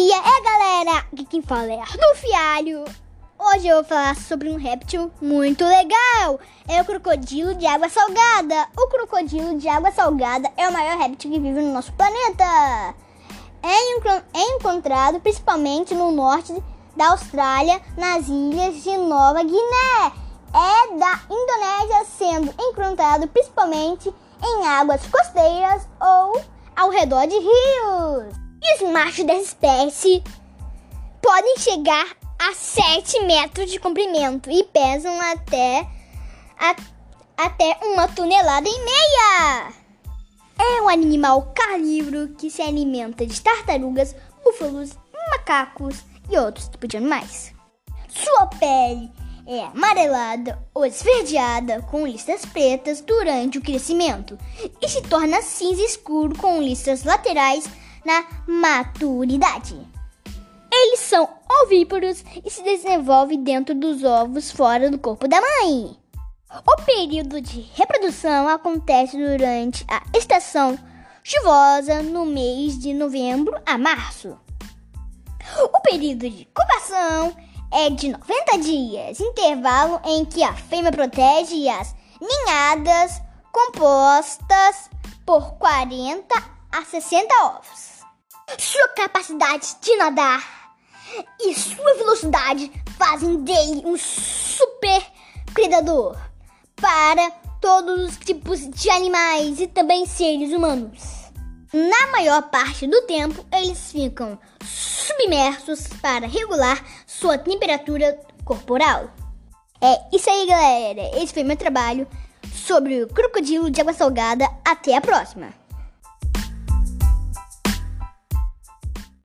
E aí galera, aqui quem fala é Arthur Fialho. Hoje eu vou falar sobre um réptil muito legal. É o crocodilo de água salgada. O crocodilo de água salgada é o maior réptil que vive no nosso planeta. É, é encontrado principalmente no norte da Austrália, nas ilhas de Nova Guiné. É da Indonésia, sendo encontrado principalmente em águas costeiras ou ao redor de rios. E os machos dessa espécie podem chegar a 7 metros de comprimento e pesam até, a, até uma tonelada e meia. É um animal carnívoro que se alimenta de tartarugas, búfalos, macacos e outros tipos de animais. Sua pele é amarelada ou esverdeada com listas pretas durante o crescimento e se torna cinza escuro com listas laterais na maturidade. Eles são ovíparos e se desenvolvem dentro dos ovos fora do corpo da mãe. O período de reprodução acontece durante a estação chuvosa no mês de novembro a março. O período de incubação é de 90 dias, intervalo em que a fêmea protege as ninhadas compostas por 40 a 60 ovos. Sua capacidade de nadar e sua velocidade fazem dele um super predador para todos os tipos de animais e também seres humanos. Na maior parte do tempo, eles ficam submersos para regular sua temperatura corporal. É isso aí, galera. Esse foi meu trabalho sobre o crocodilo de água salgada. Até a próxima!